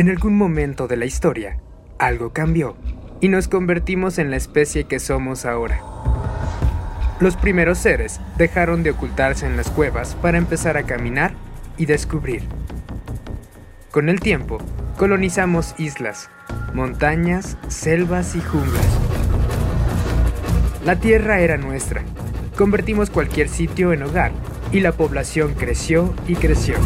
En algún momento de la historia, algo cambió y nos convertimos en la especie que somos ahora. Los primeros seres dejaron de ocultarse en las cuevas para empezar a caminar y descubrir. Con el tiempo, colonizamos islas, montañas, selvas y junglas. La tierra era nuestra. Convertimos cualquier sitio en hogar y la población creció y creció.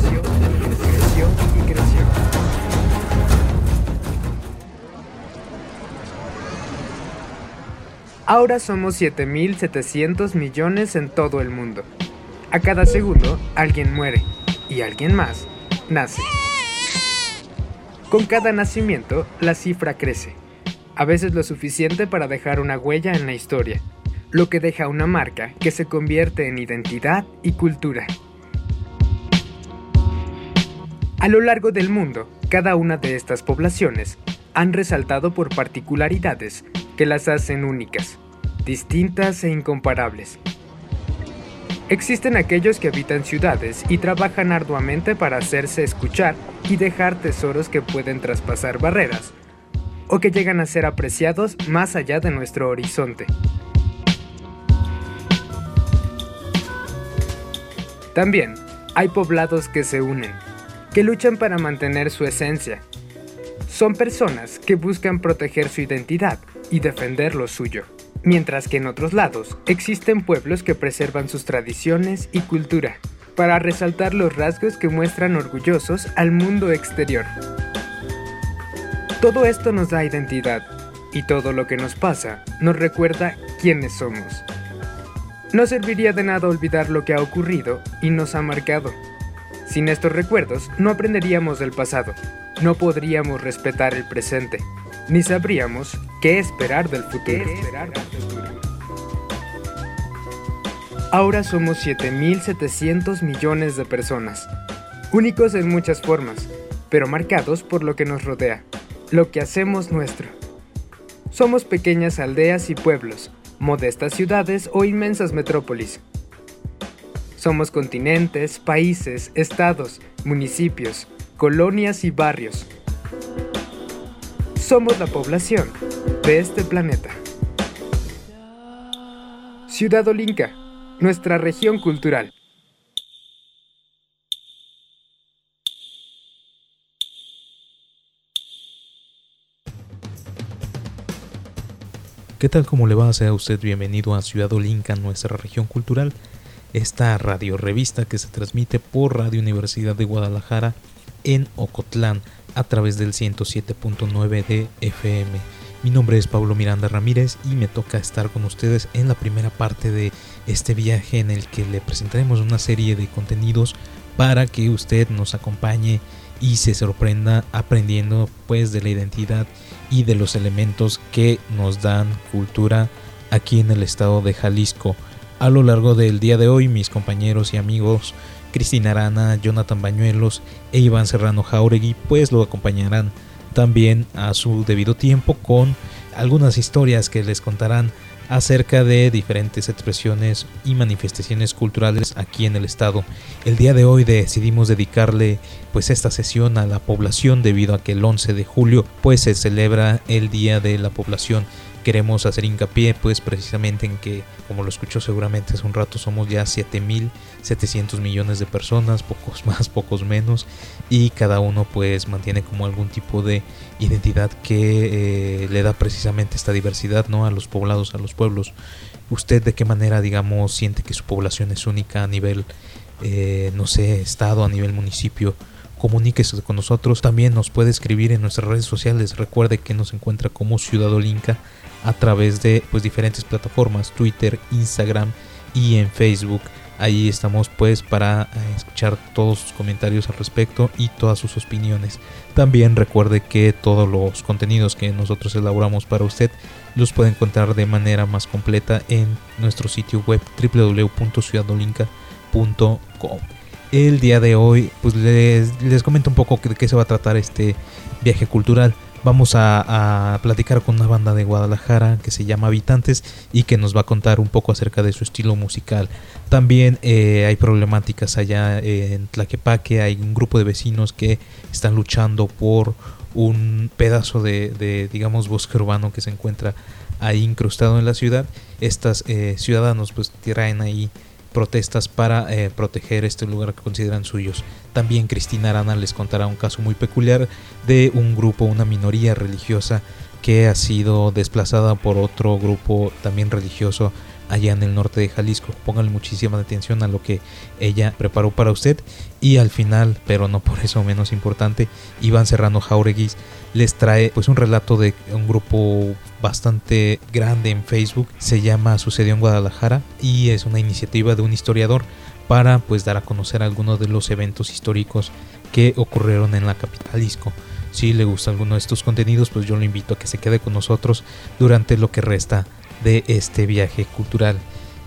Ahora somos 7.700 millones en todo el mundo. A cada segundo alguien muere y alguien más nace. Con cada nacimiento la cifra crece, a veces lo suficiente para dejar una huella en la historia, lo que deja una marca que se convierte en identidad y cultura. A lo largo del mundo, cada una de estas poblaciones han resaltado por particularidades que las hacen únicas, distintas e incomparables. Existen aquellos que habitan ciudades y trabajan arduamente para hacerse escuchar y dejar tesoros que pueden traspasar barreras, o que llegan a ser apreciados más allá de nuestro horizonte. También hay poblados que se unen, que luchan para mantener su esencia. Son personas que buscan proteger su identidad y defender lo suyo. Mientras que en otros lados existen pueblos que preservan sus tradiciones y cultura, para resaltar los rasgos que muestran orgullosos al mundo exterior. Todo esto nos da identidad, y todo lo que nos pasa nos recuerda quiénes somos. No serviría de nada olvidar lo que ha ocurrido y nos ha marcado. Sin estos recuerdos no aprenderíamos del pasado, no podríamos respetar el presente, ni sabríamos qué esperar del futuro. Ahora somos 7.700 millones de personas, únicos en muchas formas, pero marcados por lo que nos rodea, lo que hacemos nuestro. Somos pequeñas aldeas y pueblos, modestas ciudades o inmensas metrópolis. Somos continentes, países, estados, municipios, colonias y barrios. Somos la población de este planeta. Ciudad Olinca, nuestra región cultural. ¿Qué tal? ¿Cómo le va? Sea usted bienvenido a Ciudad Olinca, nuestra región cultural, esta radio revista que se transmite por Radio Universidad de Guadalajara en Ocotlán a través del 107.9 de FM. Mi nombre es Pablo Miranda Ramírez y me toca estar con ustedes en la primera parte de este viaje en el que le presentaremos una serie de contenidos para que usted nos acompañe y se sorprenda aprendiendo pues de la identidad y de los elementos que nos dan cultura aquí en el estado de Jalisco. A lo largo del día de hoy mis compañeros y amigos Cristina Arana, Jonathan Bañuelos e Iván Serrano Jauregui pues lo acompañarán también a su debido tiempo con algunas historias que les contarán acerca de diferentes expresiones y manifestaciones culturales aquí en el estado. El día de hoy decidimos dedicarle pues esta sesión a la población debido a que el 11 de julio pues se celebra el Día de la Población. Queremos hacer hincapié pues precisamente en que como lo escuchó seguramente hace un rato somos ya 7700 millones de personas, pocos más, pocos menos y cada uno pues mantiene como algún tipo de identidad que eh, le da precisamente esta diversidad no a los poblados a los pueblos. Usted de qué manera digamos siente que su población es única a nivel eh, no sé estado a nivel municipio comuníquese con nosotros. También nos puede escribir en nuestras redes sociales. Recuerde que nos encuentra como Ciudad Olinca a través de pues diferentes plataformas Twitter Instagram y en Facebook Ahí estamos pues para eh, escuchar todos sus comentarios al respecto y todas sus opiniones. También recuerde que todos los contenidos que nosotros elaboramos para usted los puede encontrar de manera más completa en nuestro sitio web www.ciudadolinca.com. El día de hoy pues les, les comento un poco de qué se va a tratar este viaje cultural. Vamos a, platicar con una banda de Guadalajara que se llama Habitantes y que nos va a contar un poco acerca de su estilo musical. También eh, hay problemáticas allá en Tlaquepaque, hay un grupo de vecinos que están luchando por un pedazo de, digamos, bosque urbano que se encuentra ahí incrustado en la ciudad. Estos eh, ciudadanos pues traen ahí protestas para eh, proteger este lugar que consideran suyos. También Cristina Arana les contará un caso muy peculiar de un grupo, una minoría religiosa que ha sido desplazada por otro grupo también religioso allá en el norte de Jalisco. Pónganle muchísima atención a lo que ella preparó para usted. Y al final, pero no por eso menos importante, Iván Serrano Jaureguis les trae pues un relato de un grupo bastante grande en Facebook. Se llama Sucedió en Guadalajara y es una iniciativa de un historiador para pues dar a conocer algunos de los eventos históricos que ocurrieron en la capital Jalisco. Si le gusta alguno de estos contenidos, pues yo lo invito a que se quede con nosotros durante lo que resta de este viaje cultural.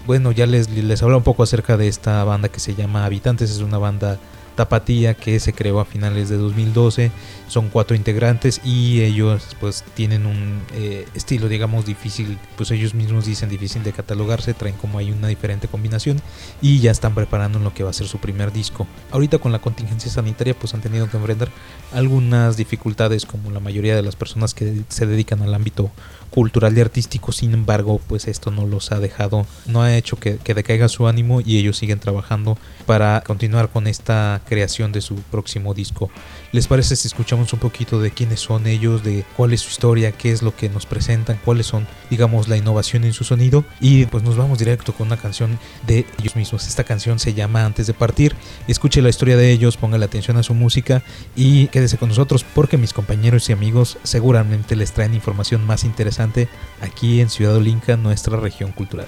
Bueno, ya les, les hablo un poco acerca de esta banda que se llama Habitantes, es una banda tapatía que se creó a finales de 2012 son cuatro integrantes y ellos pues tienen un eh, estilo digamos difícil. Pues ellos mismos dicen difícil de catalogarse traen como hay una diferente combinación y ya están preparando lo que va a ser su primer disco. Ahorita con la contingencia sanitaria pues han tenido que enfrentar algunas dificultades como la mayoría de las personas que se dedican al ámbito cultural y artístico, sin embargo, pues esto no los ha dejado, no ha hecho que, que, decaiga su ánimo y ellos siguen trabajando para continuar con esta creación de su próximo disco. ¿Les parece si escuchamos un poquito de quiénes son ellos, de cuál es su historia, qué es lo que nos presentan, cuáles son, digamos, la innovación en su sonido? Y pues nos vamos directo con una canción de ellos mismos. Esta canción se llama Antes de partir. Escuche la historia de ellos, póngale atención a su música y quédese con nosotros porque mis compañeros y amigos seguramente les traen información más interesante aquí en Ciudad Olinca, nuestra región cultural.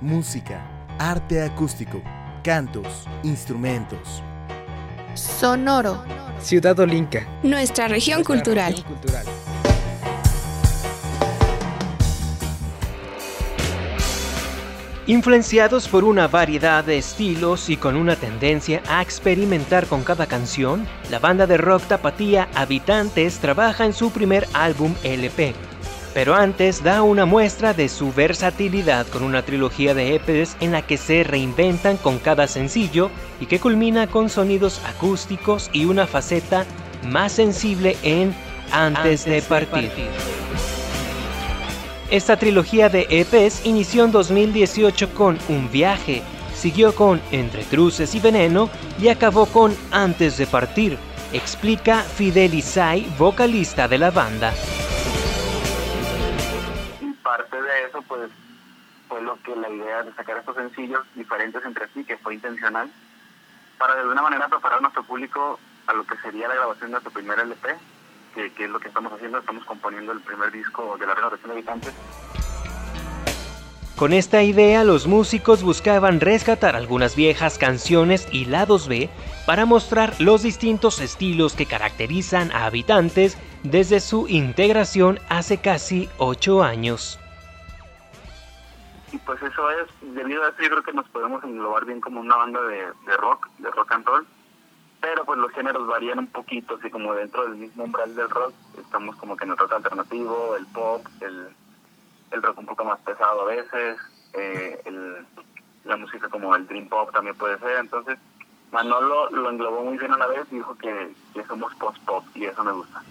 Música, arte acústico cantos, instrumentos. Sonoro. Ciudad Olinca. Nuestra región cultural. Influenciados por una variedad de estilos y con una tendencia a experimentar con cada canción, la banda de rock tapatía Habitantes trabaja en su primer álbum LP, pero antes da una muestra de su versatilidad con una trilogía de EPs en la que se reinventan con cada sencillo y que culmina con sonidos acústicos y una faceta más sensible en Antes, de, partir. Esta trilogía de EPs inició en 2018 con Un viaje, siguió con Entre cruces y veneno y acabó con Antes de partir, explica Fidel Isai, vocalista de la banda eso, pues fue lo que la idea de sacar estos sencillos diferentes entre sí, que fue intencional, para de alguna manera preparar a nuestro público a lo que sería la grabación de nuestro primer LP, que, que es lo que estamos haciendo, estamos componiendo el primer disco de la Renovación de Habitantes. Con esta idea, los músicos buscaban rescatar algunas viejas canciones y lados B para mostrar los distintos estilos que caracterizan a Habitantes desde su integración hace casi ocho años y pues eso es, debido a eso yo creo que nos podemos englobar bien como una banda de, rock, de rock and roll, pero pues los géneros varían un poquito, así como dentro del mismo umbral del rock, estamos como que en el rock alternativo, el pop, el, el rock un poco más pesado a veces, eh, el, la música como el dream pop también puede ser, entonces Manolo lo englobó muy bien a la vez y dijo que, somos post-pop y eso me gusta.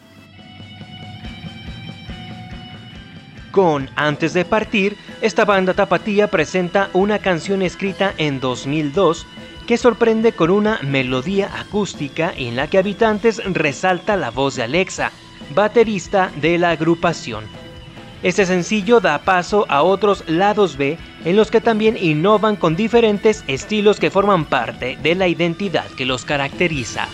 Con Antes de Partir, esta banda tapatía presenta una canción escrita en 2002 que sorprende con una melodía acústica en la que Habitantes resalta la voz de Alexa, baterista de la agrupación. Este sencillo da paso a otros lados B en los que también innovan con diferentes estilos que forman parte de la identidad que los caracteriza.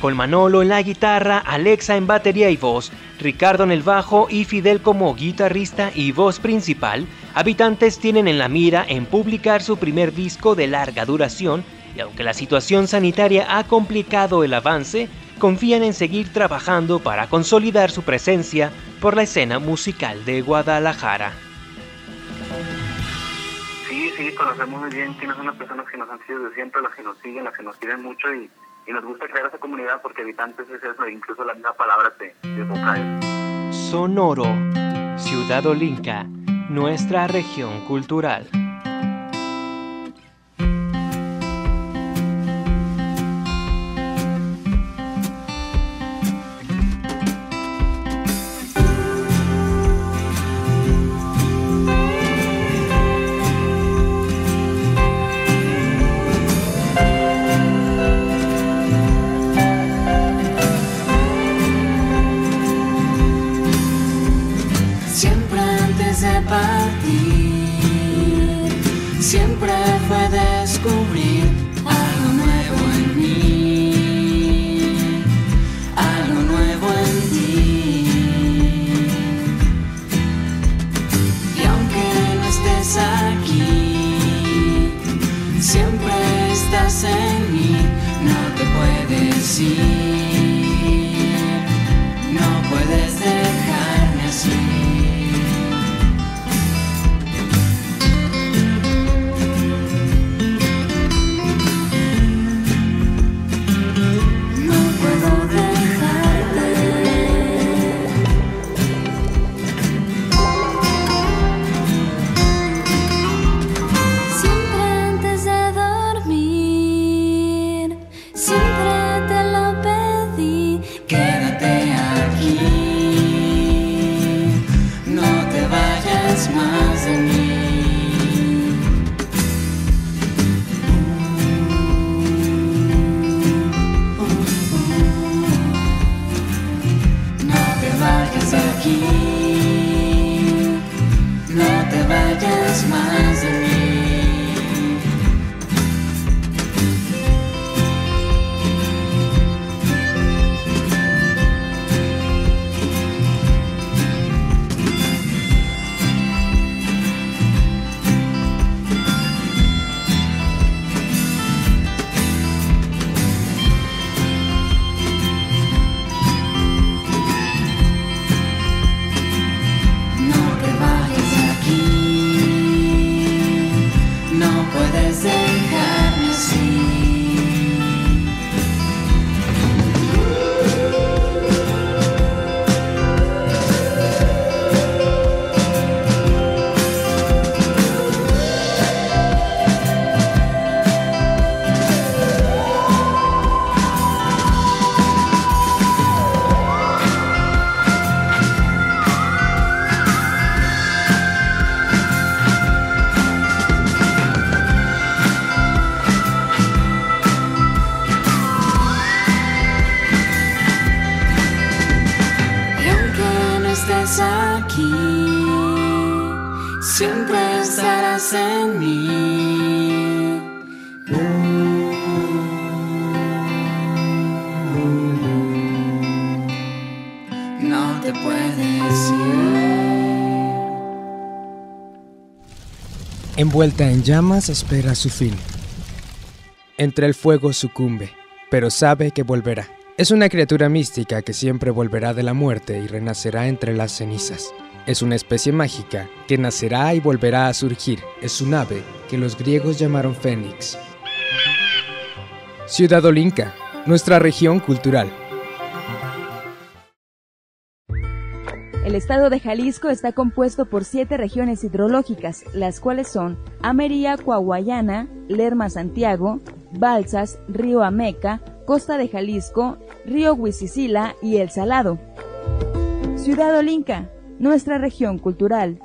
con Manolo en la guitarra, Alexa en batería y voz, Ricardo en el bajo y Fidel como guitarrista y voz principal, Habitantes tienen en la mira en publicar su primer disco de larga duración y aunque la situación sanitaria ha complicado el avance, confían en seguir trabajando para consolidar su presencia por la escena musical de Guadalajara. Sí, sí, conocemos muy bien quiénes son las personas que nos han sido de siempre, las que nos siguen, las que nos quieren mucho y, nos gusta crear esa comunidad porque habitantes es eso, incluso la misma palabra te, te Sonoro, Ciudad Olinca, nuestra región cultural. Envuelta en llamas espera su fin. Entre el fuego sucumbe, pero sabe que volverá. Es una criatura mística que siempre volverá de la muerte y renacerá entre las cenizas. Es una especie mágica que nacerá y volverá a surgir. Es un ave que los griegos llamaron fénix. Ciudad Olinca, nuestra región cultural. El estado de Jalisco está compuesto por siete regiones hidrológicas, las cuales son Ameria Coahuayana, Lerma Santiago, Balsas, Río Ameca, Costa de Jalisco, Río Huizicila y El Salado. Ciudad Olinca, nuestra región cultural.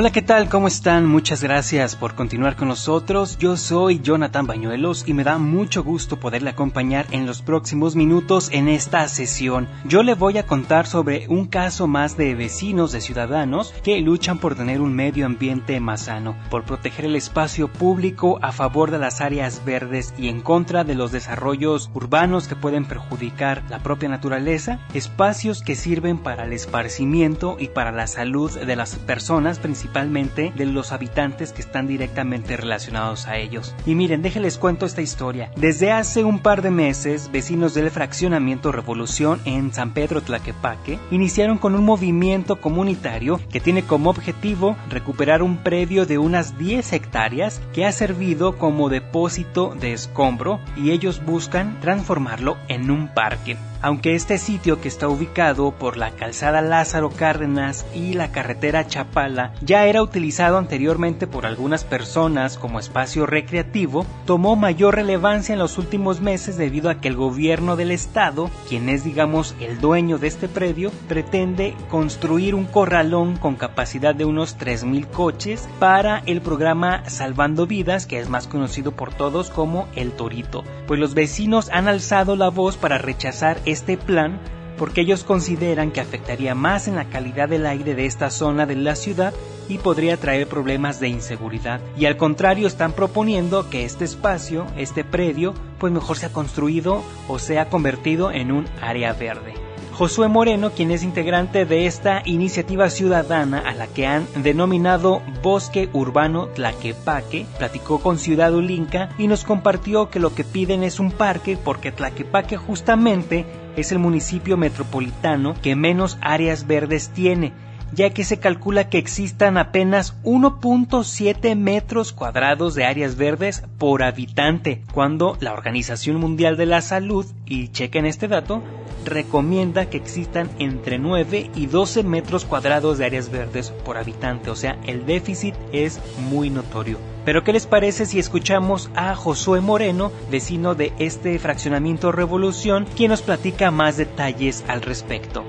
Hola, ¿qué tal? ¿Cómo están? Muchas gracias por continuar con nosotros. Yo soy Jonathan Bañuelos y me da mucho gusto poderle acompañar en los próximos minutos en esta sesión. Yo le voy a contar sobre un caso más de vecinos, de ciudadanos que luchan por tener un medio ambiente más sano, por proteger el espacio público a favor de las áreas verdes y en contra de los desarrollos urbanos que pueden perjudicar la propia naturaleza, espacios que sirven para el esparcimiento y para la salud de las personas, principalmente de los habitantes que están directamente relacionados a ellos. Y miren, déjenles cuento esta historia. Desde hace un par de meses, vecinos del fraccionamiento Revolución en San Pedro Tlaquepaque iniciaron con un movimiento comunitario que tiene como objetivo recuperar un predio de unas 10 hectáreas que ha servido como depósito de escombro y ellos buscan transformarlo en un parque. Aunque este sitio que está ubicado por la calzada Lázaro Cárdenas y la carretera Chapala ya era utilizado anteriormente por algunas personas como espacio recreativo, tomó mayor relevancia en los últimos meses debido a que el gobierno del estado, quien es digamos el dueño de este predio, pretende construir un corralón con capacidad de unos 3.000 coches para el programa Salvando Vidas, que es más conocido por todos como El Torito. Pues los vecinos han alzado la voz para rechazar este plan porque ellos consideran que afectaría más en la calidad del aire de esta zona de la ciudad y podría traer problemas de inseguridad. Y al contrario están proponiendo que este espacio, este predio, pues mejor sea construido o sea convertido en un área verde. Josué Moreno, quien es integrante de esta iniciativa ciudadana a la que han denominado Bosque Urbano Tlaquepaque, platicó con Ciudad Ulinca y nos compartió que lo que piden es un parque porque Tlaquepaque justamente es el municipio metropolitano que menos áreas verdes tiene ya que se calcula que existan apenas 1.7 metros cuadrados de áreas verdes por habitante, cuando la Organización Mundial de la Salud, y chequen este dato, recomienda que existan entre 9 y 12 metros cuadrados de áreas verdes por habitante, o sea, el déficit es muy notorio. Pero ¿qué les parece si escuchamos a Josué Moreno, vecino de este fraccionamiento Revolución, quien nos platica más detalles al respecto?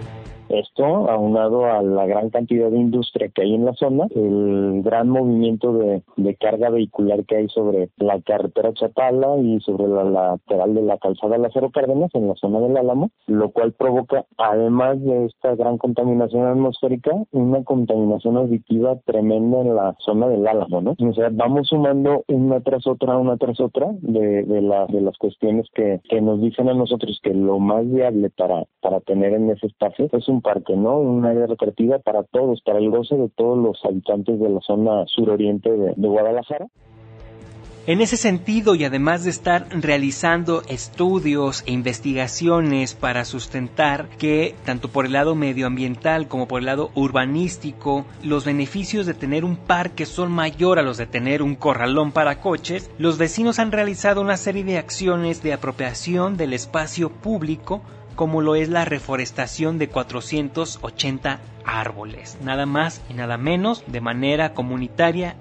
Esto, aunado a la gran cantidad de industria que hay en la zona, el gran movimiento de, carga vehicular que hay sobre la carretera Chapala y sobre la lateral de la calzada Lázaro Cárdenas en la zona del Álamo, lo cual provoca, además de esta gran contaminación atmosférica, una contaminación auditiva tremenda en la zona del Álamo, ¿no? O sea, vamos sumando una tras otra, una tras otra de, de, de las cuestiones que, que nos dicen a nosotros que lo más viable para, para tener en ese espacio es un parque, ¿no? Un área recreativa para todos, para el goce de todos los habitantes de la zona suroriente de, de Guadalajara. En ese sentido, y además de estar realizando estudios e investigaciones para sustentar que, tanto por el lado medioambiental como por el lado urbanístico, los beneficios de tener un parque son mayor a los de tener un corralón para coches, los vecinos han realizado una serie de acciones de apropiación del espacio público como lo es la reforestación de 480 árboles, nada más y nada menos, de manera comunitaria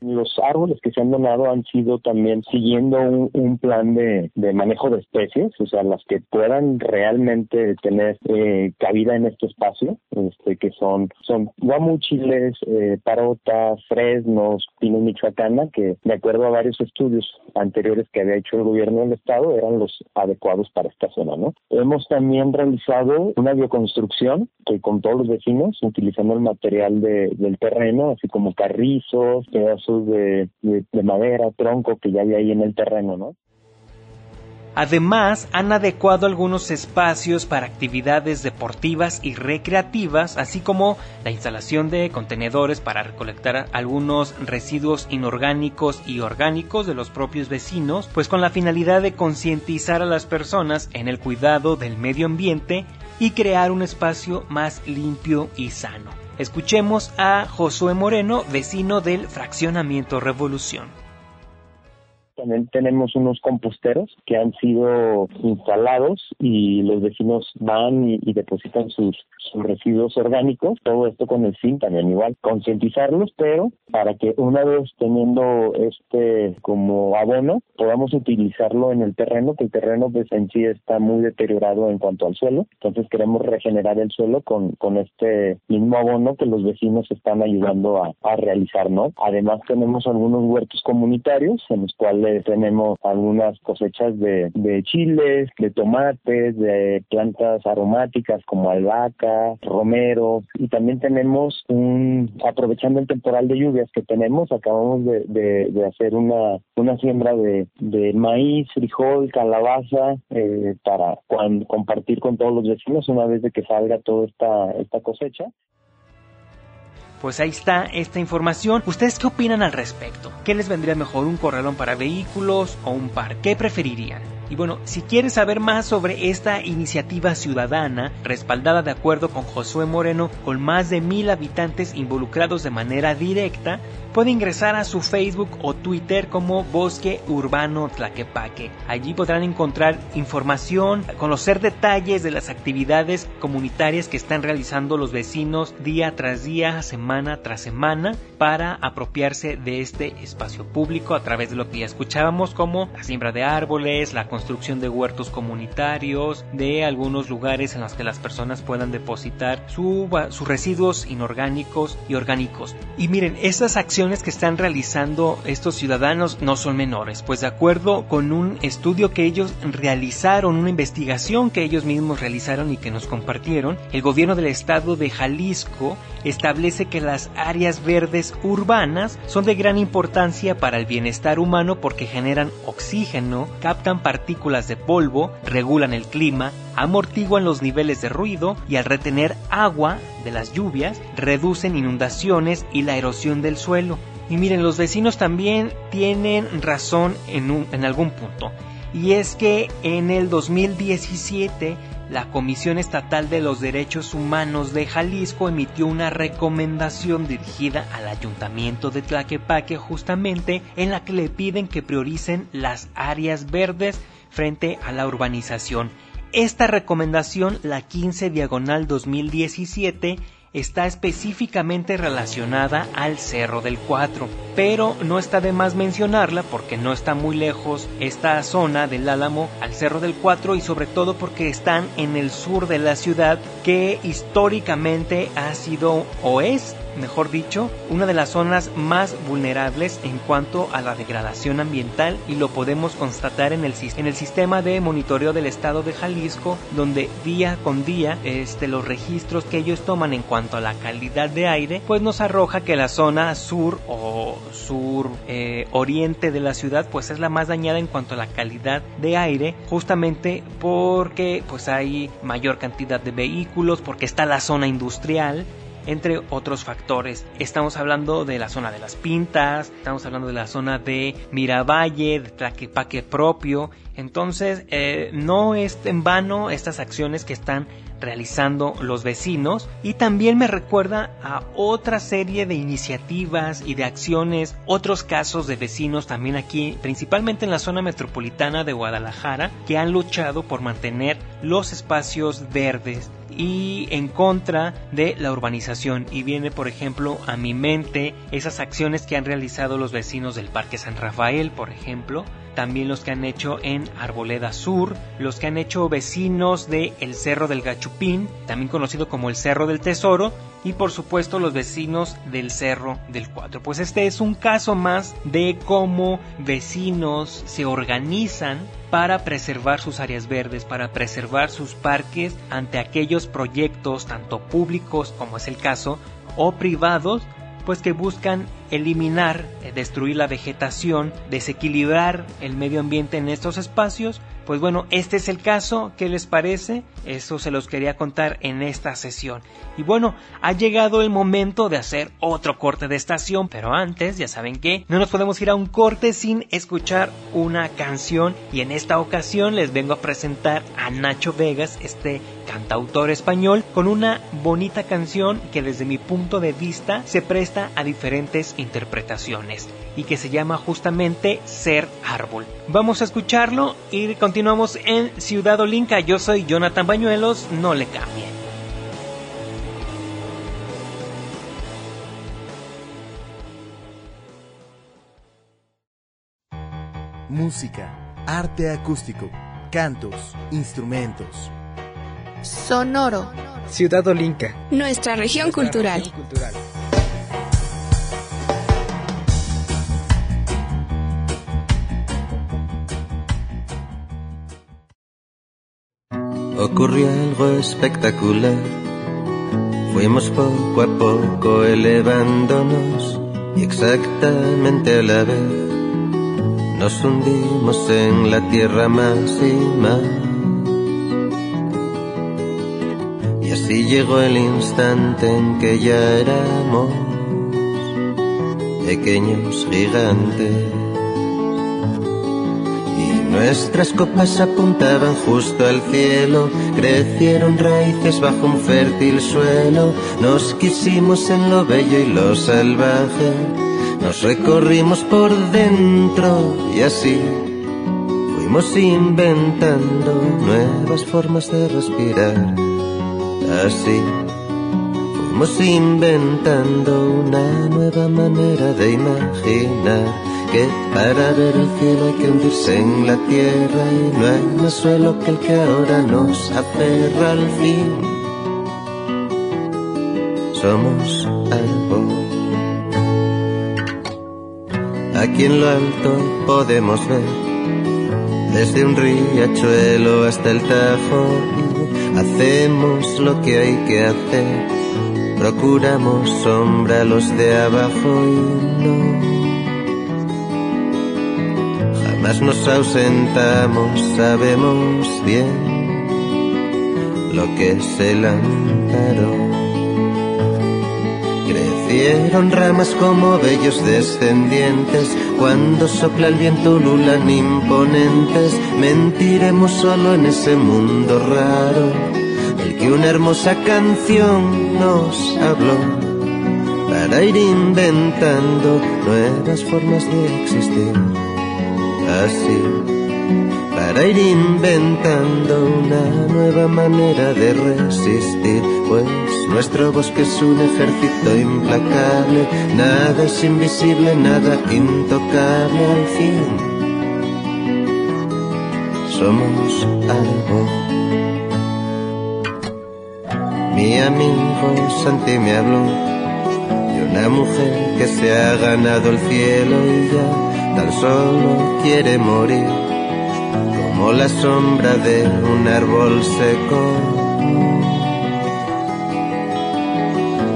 los árboles que se han donado han sido también siguiendo un, plan de, manejo de especies, o sea, las que puedan realmente tener eh, cabida en este espacio, este, que son, son guamuchiles, eh, parotas, fresnos, pino michoacana, que de acuerdo a varios estudios anteriores que había hecho el gobierno del estado, eran los adecuados para esta zona, ¿no? Hemos también realizado una bioconstrucción que con todos los vecinos, utilizando el material del terreno, así como carrizos, pedazos de, madera, tronco que ya hay ahí en el terreno, ¿no? Además, han adecuado algunos espacios para actividades deportivas y recreativas, así como la instalación de contenedores para recolectar algunos residuos inorgánicos y orgánicos de los propios vecinos, pues con la finalidad de concientizar a las personas en el cuidado del medio ambiente y crear un espacio más limpio y sano. Escuchemos a Josué Moreno, vecino del Fraccionamiento Revolución. También tenemos unos composteros que han sido instalados y los vecinos van y, depositan sus, residuos orgánicos. Todo esto con el fin también igual concientizarlos, pero para que una vez teniendo este como abono podamos utilizarlo en el terreno, que el terreno pues en sí está muy deteriorado en cuanto al suelo. Entonces queremos regenerar el suelo con, con este mismo abono que los vecinos están ayudando a, a realizar, ¿no? Además tenemos algunos huertos comunitarios en los cuales tenemos algunas cosechas de, de chiles, de tomates, de plantas aromáticas como albahaca, romero y también tenemos un, aprovechando el temporal de lluvias que tenemos, acabamos de, hacer una, una siembra de, de maíz, frijol, calabaza eh, para compartir con todos los vecinos una vez de que salga toda esta, esta cosecha. Pues ahí está esta información. ¿Ustedes qué opinan al respecto? ¿Qué les vendría mejor, un corralón para vehículos o un par? ¿Qué preferirían? Y bueno, si quieres saber más sobre esta iniciativa ciudadana, respaldada de acuerdo con Josué Moreno, con más de mil habitantes involucrados de manera directa, puede ingresar a su Facebook o Twitter como Bosque Urbano Tlaquepaque. Allí podrán encontrar información, conocer detalles de las actividades comunitarias que están realizando los vecinos día tras día, semana tras semana, para apropiarse de este espacio público a través de lo que ya escuchábamos como la siembra de árboles, la construcción de huertos comunitarios, de algunos lugares en los que las personas puedan depositar sus residuos inorgánicos y orgánicos. Y miren, estas acciones que están realizando estos ciudadanos no son menores, pues de acuerdo con un estudio que ellos realizaron, una investigación que ellos mismos realizaron y que nos compartieron, el gobierno del estado de Jalisco establece que las áreas verdes urbanas son de gran importancia para el bienestar humano porque generan oxígeno, captan partículas partículas de polvo, regulan el clima, amortiguan los niveles de ruido y al retener agua de las lluvias reducen inundaciones y la erosión del suelo. Y miren, los vecinos también tienen razón en, en algún punto. Y es que en el 2017 la Comisión Estatal de los Derechos Humanos de Jalisco emitió una recomendación dirigida al Ayuntamiento de Tlaquepaque justamente en la que le piden que prioricen las áreas verdes frente a la urbanización. Esta recomendación, la 15 diagonal 2017, está específicamente relacionada al Cerro del Cuatro, pero no está de más mencionarla porque no está muy lejos esta zona del Álamo al Cerro del Cuatro y sobre todo porque están en el sur de la ciudad que históricamente ha sido o es mejor dicho, una de las zonas más vulnerables en cuanto a la degradación ambiental y lo podemos constatar en el, en el sistema de monitoreo del estado de Jalisco, donde día con día este, los registros que ellos toman en cuanto a la calidad de aire, pues nos arroja que la zona sur o sur eh, oriente de la ciudad pues es la más dañada en cuanto a la calidad de aire, justamente porque pues hay mayor cantidad de vehículos, porque está la zona industrial, entre otros factores. Estamos hablando de la zona de las Pintas, estamos hablando de la zona de Miravalle, de Tlaquepaque propio. Entonces, eh, no es en vano estas acciones que están realizando los vecinos y también me recuerda a otra serie de iniciativas y de acciones, otros casos de vecinos también aquí, principalmente en la zona metropolitana de Guadalajara, que han luchado por mantener los espacios verdes y en contra de la urbanización. Y viene, por ejemplo, a mi mente esas acciones que han realizado los vecinos del Parque San Rafael, por ejemplo, también los que han hecho en Arboleda Sur, los que han hecho vecinos de el Cerro del Gachupín, también conocido como el Cerro del Tesoro, y por supuesto los vecinos del Cerro del Cuatro. Pues este es un caso más de cómo vecinos se organizan para preservar sus áreas verdes, para preservar sus parques ante aquellos proyectos tanto públicos como es el caso o privados pues que buscan eliminar, eh, destruir la vegetación, desequilibrar el medio ambiente en estos espacios Pues bueno, este es el caso, ¿qué les parece? Eso se los quería contar en esta sesión. Y bueno, ha llegado el momento de hacer otro corte de estación, pero antes, ya saben que no nos podemos ir a un corte sin escuchar una canción y en esta ocasión les vengo a presentar a Nacho Vegas, este cantautor español, con una bonita canción que desde mi punto de vista se presta a diferentes interpretaciones y que se llama justamente Ser Árbol. Vamos a escucharlo y continuamos en Ciudad Olinca. Yo soy Jonathan Bañuelos, no le cambien. Música, arte acústico, cantos, instrumentos. Sonoro. Ciudad Olinca. Nuestra región cultural. Ocurrió algo espectacular. Fuimos poco a poco elevándonos y exactamente a la vez nos hundimos en la tierra más y más. Y así llegó el instante en que ya éramos pequeños gigantes. Nuestras copas apuntaban justo al cielo, crecieron raíces bajo un fértil suelo, nos quisimos en lo bello y lo salvaje, nos recorrimos por dentro y así fuimos inventando nuevas formas de respirar. Así fuimos inventando una nueva manera de imaginar que para ver el cielo hay que hundirse en la tierra y no hay más suelo que el que ahora nos aferra al fin. Somos algo. Aquí en lo alto podemos ver desde un riachuelo hasta el Tajo hacemos lo que hay que hacer. Procuramos sombra a los de abajo y no Jamás nos ausentamos, sabemos bien lo que es el amparo. Crecieron ramas como bellos descendientes, cuando sopla el viento ululan imponentes, mentiremos solo en ese mundo raro, el que una hermosa canción nos habló, para ir inventando nuevas formas de existir así para ir inventando una nueva manera de resistir, pues nuestro bosque es un ejército implacable, nada es invisible, nada intocable al fin. Somos algo. Mi amigo Santi me habló de una mujer que se ha ganado el cielo y ya tan solo quiere morir, como la sombra de un árbol seco.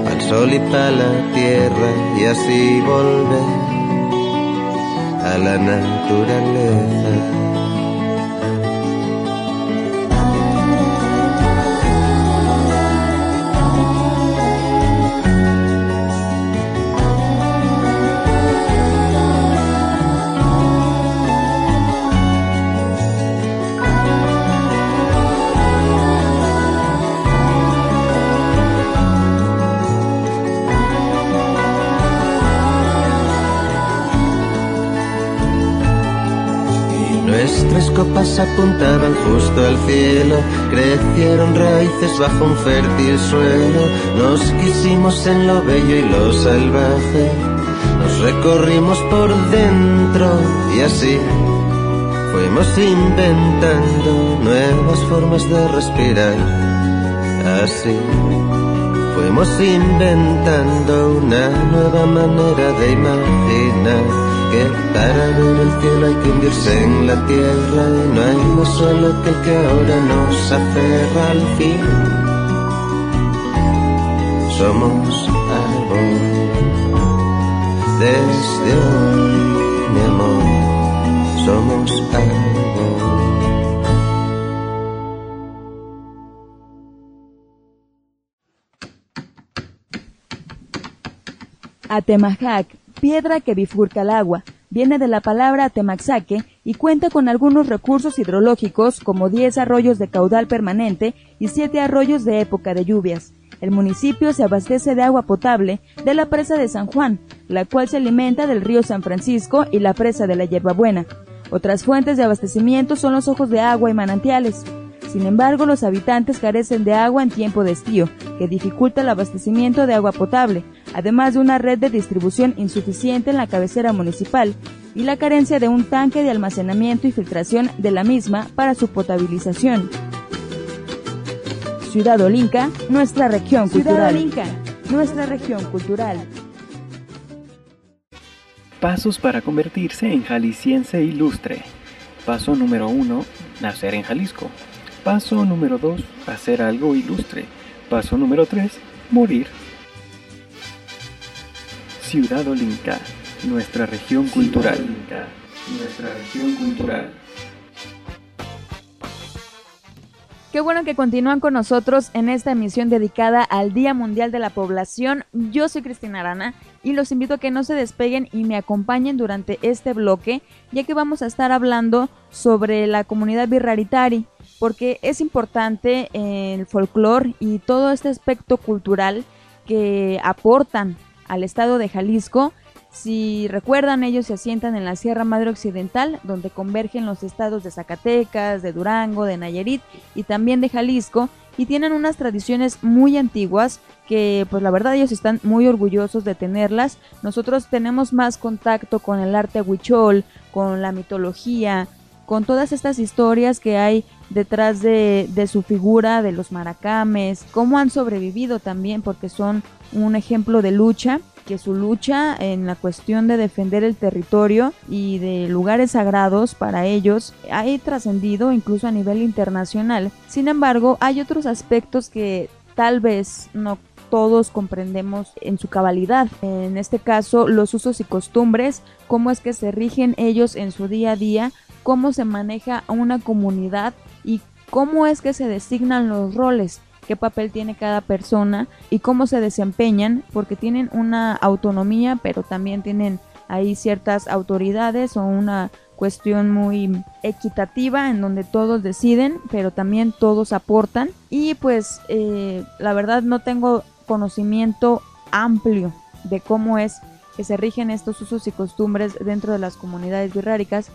Al sol y para la tierra y así volver a la naturaleza. Apuntaban justo al cielo, crecieron raíces bajo un fértil suelo, nos quisimos en lo bello y lo salvaje, nos recorrimos por dentro y así fuimos inventando nuevas formas de respirar, así fuimos inventando una nueva manera de imaginar que para ver el cielo hay que hundirse en la tierra y no hay más solo que el que ahora nos aferra al fin. Somos algo desde hoy, mi amor, somos algo. Atemajac, piedra que bifurca el agua, viene de la palabra Atemaxaque y cuenta con algunos recursos hidrológicos como 10 arroyos de caudal permanente y 7 arroyos de época de lluvias. El municipio se abastece de agua potable de la presa de San Juan, la cual se alimenta del río San Francisco y la presa de la Hierbabuena. Otras fuentes de abastecimiento son los ojos de agua y manantiales. Sin embargo, los habitantes carecen de agua en tiempo de estío, que dificulta el abastecimiento de agua potable, además de una red de distribución insuficiente en la cabecera municipal y la carencia de un tanque de almacenamiento y filtración de la misma para su potabilización. Ciudad Olinca, nuestra región cultural. Ciudad nuestra región cultural. Pasos para convertirse en jalisciense ilustre. Paso número 1. Nacer en Jalisco. Paso número 2. Hacer algo ilustre. Paso número 3. Morir. Ciudad Olinca, nuestra región cultural. nuestra región cultural. Qué bueno que continúan con nosotros en esta emisión dedicada al Día Mundial de la Población. Yo soy Cristina Arana y los invito a que no se despeguen y me acompañen durante este bloque, ya que vamos a estar hablando sobre la comunidad birraritari, porque es importante el folclore y todo este aspecto cultural que aportan al estado de Jalisco si recuerdan, ellos se asientan en la Sierra Madre Occidental, donde convergen los estados de Zacatecas, de Durango, de Nayarit y también de Jalisco, y tienen unas tradiciones muy antiguas que pues la verdad ellos están muy orgullosos de tenerlas. Nosotros tenemos más contacto con el arte huichol, con la mitología, con todas estas historias que hay detrás de, de, su figura, de los maracames, cómo han sobrevivido también, porque son un ejemplo de lucha que su lucha en la cuestión de defender el territorio y de lugares sagrados para ellos ha trascendido incluso a nivel internacional. Sin embargo, hay otros aspectos que tal vez no todos comprendemos en su cabalidad. En este caso, los usos y costumbres, cómo es que se rigen ellos en su día a día, cómo se maneja una comunidad cómo es que se designan los roles qué papel tiene cada persona y cómo se desempeñan, porque tienen una autonomía, pero también tienen ahí ciertas autoridades o una cuestión muy equitativa en donde todos deciden, pero también todos aportan. Y pues eh, la verdad no tengo conocimiento amplio de cómo es que se rigen estos usos y costumbres dentro de las comunidades birráricas,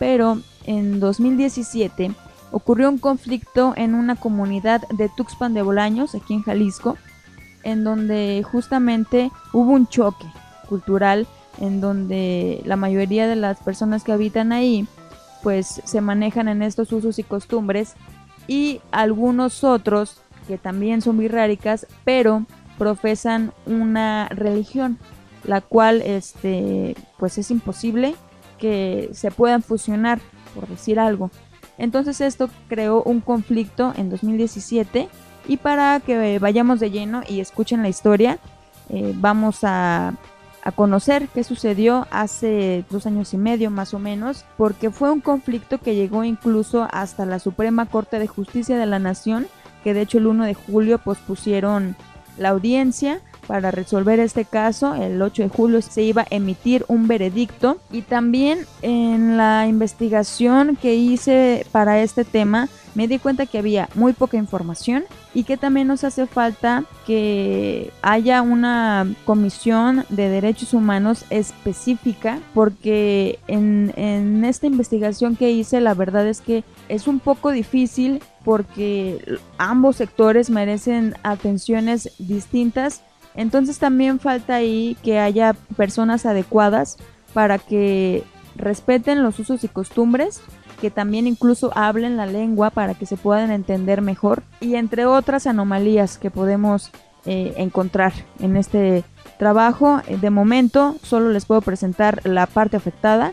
pero en 2017 ocurrió un conflicto en una comunidad de Tuxpan de Bolaños, aquí en Jalisco, en donde justamente hubo un choque cultural en donde la mayoría de las personas que habitan ahí pues se manejan en estos usos y costumbres y algunos otros que también son birráricas pero profesan una religión la cual este pues es imposible que se puedan fusionar por decir algo entonces esto creó un conflicto en 2017 y para que vayamos de lleno y escuchen la historia, eh, vamos a, a, conocer qué sucedió hace dos años y medio más o menos, porque fue un conflicto que llegó incluso hasta la Suprema Corte de Justicia de la Nación, que de hecho el 1 de julio pospusieron la audiencia para resolver este caso. El 8 de julio se iba a emitir un veredicto y también en la investigación que hice para este tema me di cuenta que había muy poca información y que también nos hace falta que haya una comisión de derechos humanos específica porque en, en esta investigación que hice la verdad es que es un poco difícil porque ambos sectores merecen atenciones distintas entonces también falta ahí que haya personas adecuadas para que respeten los usos y costumbres, que también incluso hablen la lengua para que se puedan entender mejor y entre otras anomalías que podemos eh, encontrar en este trabajo. De momento solo les puedo presentar la parte afectada.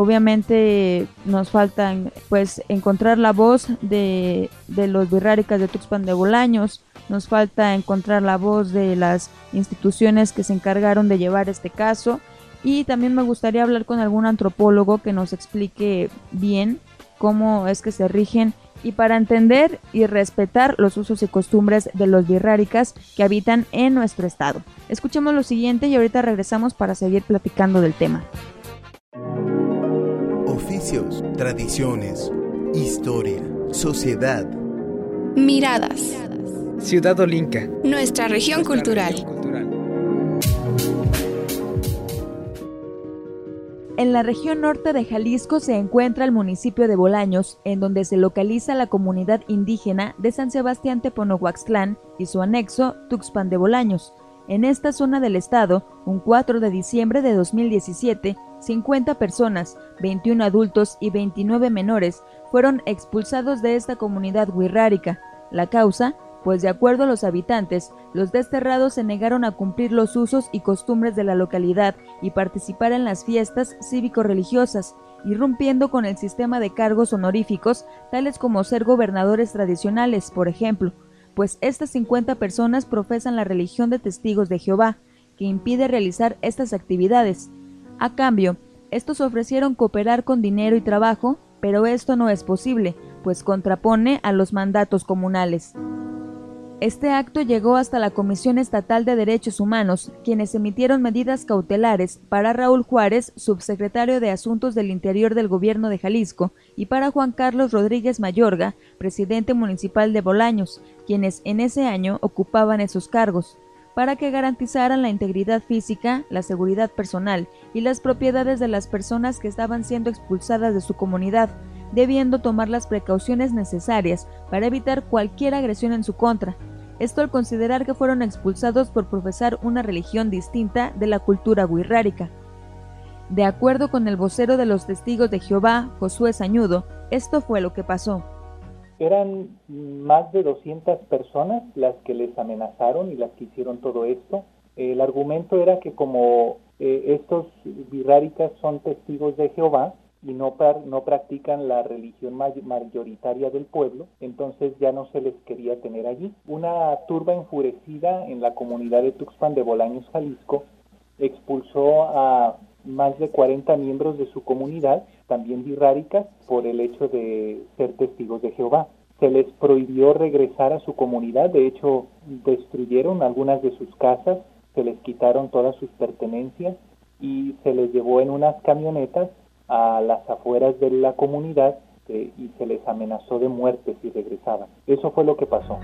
Obviamente nos faltan pues encontrar la voz de, de los birráricas de Tuxpan de Bolaños, nos falta encontrar la voz de las instituciones que se encargaron de llevar este caso y también me gustaría hablar con algún antropólogo que nos explique bien cómo es que se rigen y para entender y respetar los usos y costumbres de los birráricas que habitan en nuestro estado. Escuchemos lo siguiente y ahorita regresamos para seguir platicando del tema. Oficios, tradiciones, historia, sociedad. Miradas. Ciudad Olinca. Nuestra región cultural. En la región norte de Jalisco se encuentra el municipio de Bolaños, en donde se localiza la comunidad indígena de San Sebastián Teponohuaxtlán y su anexo Tuxpan de Bolaños. En esta zona del estado, un 4 de diciembre de 2017, 50 personas, 21 adultos y 29 menores, fueron expulsados de esta comunidad wixárika. La causa, pues de acuerdo a los habitantes, los desterrados se negaron a cumplir los usos y costumbres de la localidad y participar en las fiestas cívico-religiosas, irrumpiendo con el sistema de cargos honoríficos, tales como ser gobernadores tradicionales, por ejemplo, pues estas 50 personas profesan la religión de testigos de Jehová, que impide realizar estas actividades. A cambio, estos ofrecieron cooperar con dinero y trabajo, pero esto no es posible, pues contrapone a los mandatos comunales. Este acto llegó hasta la Comisión Estatal de Derechos Humanos, quienes emitieron medidas cautelares para Raúl Juárez, subsecretario de Asuntos del Interior del Gobierno de Jalisco, y para Juan Carlos Rodríguez Mayorga, presidente municipal de Bolaños, quienes en ese año ocupaban esos cargos, para que garantizaran la integridad física, la seguridad personal y las propiedades de las personas que estaban siendo expulsadas de su comunidad, debiendo tomar las precauciones necesarias para evitar cualquier agresión en su contra. Esto al considerar que fueron expulsados por profesar una religión distinta de la cultura wixárika. De acuerdo con el vocero de los testigos de Jehová, Josué Sañudo, esto fue lo que pasó. Eran más de 200 personas las que les amenazaron y las que hicieron todo esto. El argumento era que como eh, estos birráricas son testigos de Jehová, y no, no practican la religión mayoritaria del pueblo, entonces ya no se les quería tener allí. Una turba enfurecida en la comunidad de Tuxpan de Bolaños, Jalisco, expulsó a más de 40 miembros de su comunidad, también birráricas, por el hecho de ser testigos de Jehová. Se les prohibió regresar a su comunidad, de hecho destruyeron algunas de sus casas, se les quitaron todas sus pertenencias y se les llevó en unas camionetas a las afueras de la comunidad eh, y se les amenazó de muerte si regresaban. Eso fue lo que pasó.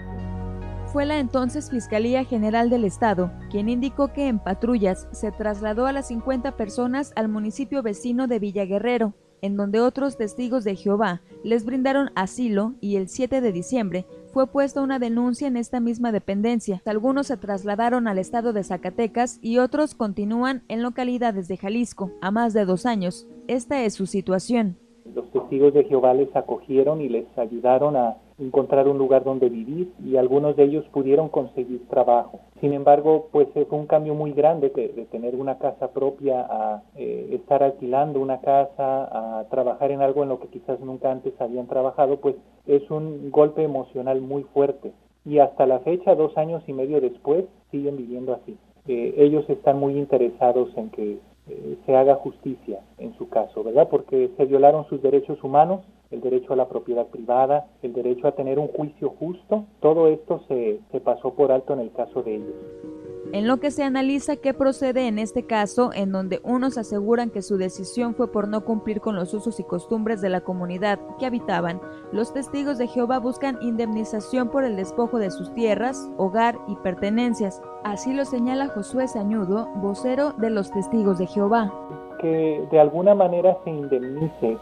Fue la entonces Fiscalía General del Estado quien indicó que en patrullas se trasladó a las 50 personas al municipio vecino de Villaguerrero, en donde otros testigos de Jehová les brindaron asilo y el 7 de diciembre fue puesta una denuncia en esta misma dependencia. Algunos se trasladaron al estado de Zacatecas y otros continúan en localidades de Jalisco a más de dos años. Esta es su situación. Los testigos de Jehová les acogieron y les ayudaron a encontrar un lugar donde vivir y algunos de ellos pudieron conseguir trabajo. Sin embargo, pues fue un cambio muy grande de, tener una casa propia a eh, estar alquilando una casa, a trabajar en algo en lo que quizás nunca antes habían trabajado, pues es un golpe emocional muy fuerte. Y hasta la fecha, dos años y medio después, siguen viviendo así. Eh, ellos están muy interesados en que eh, se haga justicia en su caso, ¿verdad? Porque se violaron sus derechos humanos, el derecho a la propiedad privada, el derecho a tener un juicio justo, todo esto se, se pasó por alto en el caso de ellos en lo que se analiza qué procede en este caso, en donde unos aseguran que su decisión fue por no cumplir con los usos y costumbres de la comunidad que habitaban, los testigos de Jehová buscan indemnización por el despojo de sus tierras, hogar y pertenencias. Así lo señala Josué Sañudo, vocero de los testigos de Jehová. Que de alguna manera se indemnice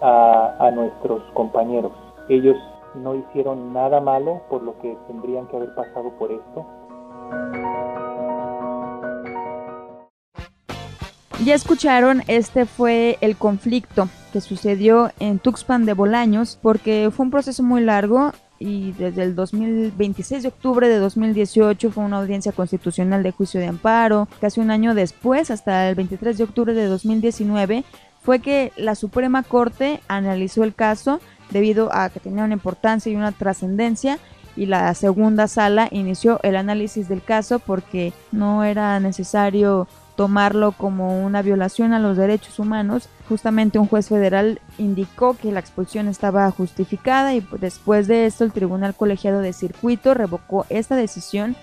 a, a nuestros compañeros. Ellos no hicieron nada malo por lo que tendrían que haber pasado por esto. Ya escucharon, este fue el conflicto que sucedió en Tuxpan de Bolaños porque fue un proceso muy largo y desde el 2026 de octubre de 2018 fue una audiencia constitucional de juicio de amparo. Casi un año después, hasta el 23 de octubre de 2019, fue que la Suprema Corte analizó el caso debido a que tenía una importancia y una trascendencia y la segunda sala inició el análisis del caso porque no era necesario tomarlo como una violación a los derechos humanos, justamente un juez federal indicó que la expulsión estaba justificada y después de esto el Tribunal Colegiado de Circuito revocó esta decisión.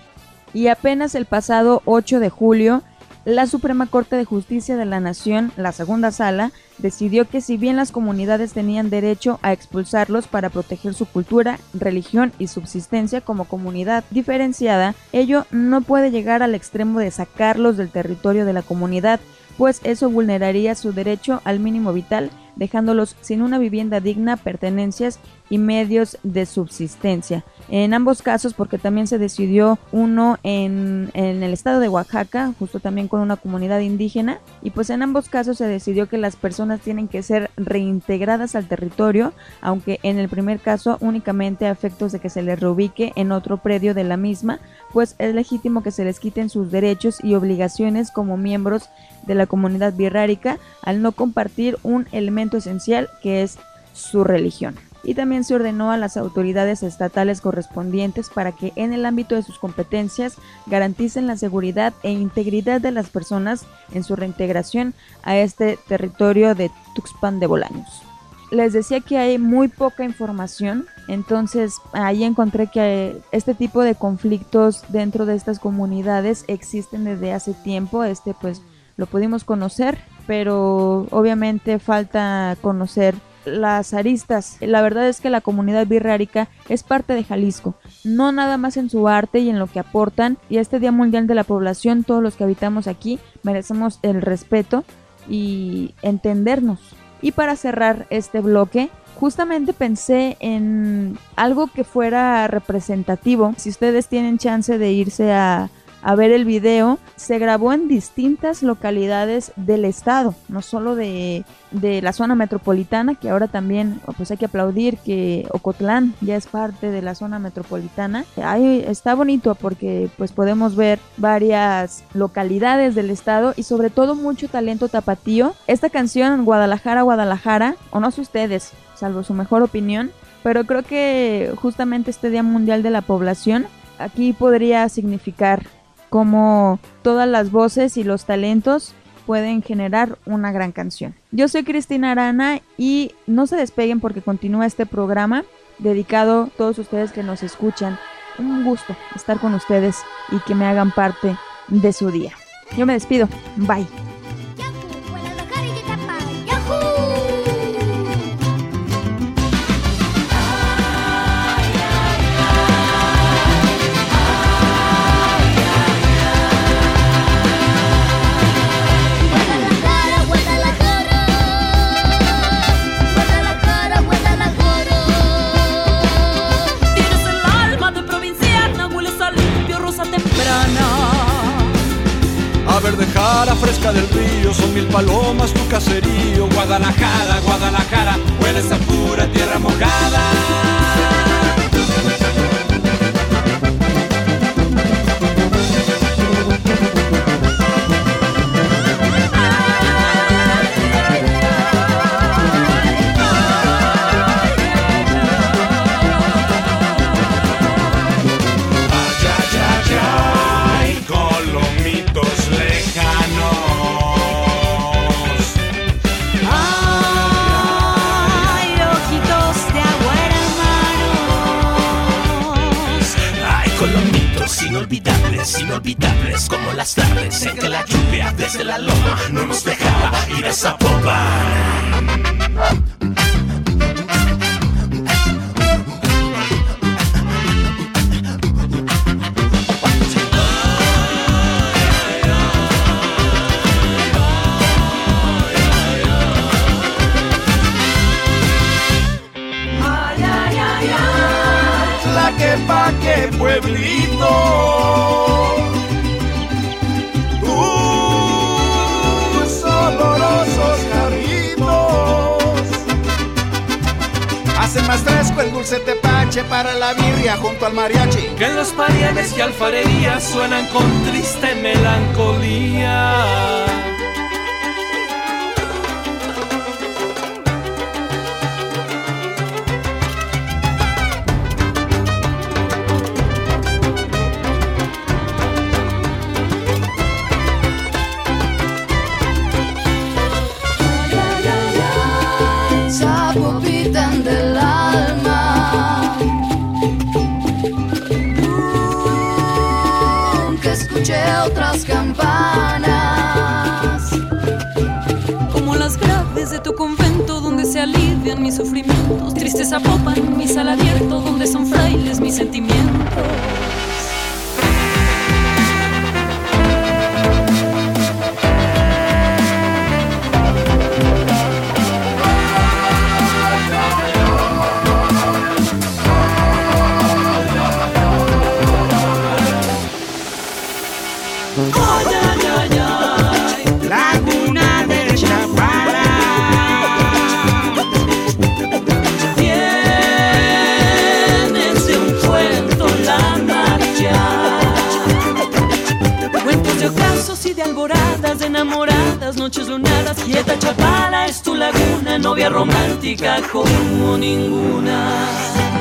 Y apenas el pasado 8 de julio la Suprema Corte de Justicia de la Nación, la segunda sala, decidió que si bien las comunidades tenían derecho a expulsarlos para proteger su cultura, religión y subsistencia como comunidad diferenciada, ello no puede llegar al extremo de sacarlos del territorio de la comunidad, pues eso vulneraría su derecho al mínimo vital, dejándolos sin una vivienda digna, pertenencias y medios de subsistencia. En ambos casos, porque también se decidió uno en, en, el estado de Oaxaca, justo también con una comunidad indígena, y pues en ambos casos se decidió que las personas tienen que ser reintegradas al territorio, aunque en el primer caso únicamente a efectos de que se les reubique en otro predio de la misma, pues es legítimo que se les quiten sus derechos y obligaciones como miembros de la comunidad birrárica al no compartir un elemento esencial que es su religión. Y también se ordenó a las autoridades estatales correspondientes para que en el ámbito de sus competencias garanticen la seguridad e integridad de las personas en su reintegración a este territorio de Tuxpan de Bolaños. Les decía que hay muy poca información, entonces ahí encontré que este tipo de conflictos dentro de estas comunidades existen desde hace tiempo, este pues lo pudimos conocer, pero obviamente falta conocer las aristas. La verdad es que la comunidad birrárica es parte de Jalisco, no nada más en su arte y en lo que aportan. Y este Día Mundial de la Población, todos los que habitamos aquí merecemos el respeto y entendernos. Y para cerrar este bloque, justamente pensé en algo que fuera representativo. Si ustedes tienen chance de irse a a ver el video, se grabó en distintas localidades del estado, no solo de, la zona metropolitana, que ahora también pues hay que aplaudir que Ocotlán ya es parte de la zona metropolitana. Ahí está bonito porque pues podemos ver varias localidades del estado y sobre todo mucho talento tapatío. Esta canción Guadalajara, Guadalajara, o no sé ustedes, salvo su mejor opinión, pero creo que justamente este Día Mundial de la Población aquí podría significar cómo todas las voces y los talentos pueden generar una gran canción. Yo soy Cristina Arana y no se despeguen porque continúa este programa dedicado a todos ustedes que nos escuchan. Un gusto estar con ustedes y que me hagan parte de su día. Yo me despido. Bye. Verdejara fresca del río, son mil palomas tu caserío. Guadalajara, Guadalajara, hueles a pura tierra mojada. La loma. no suenan con noches lunadas, chapala es tu laguna, novia romántica como ninguna.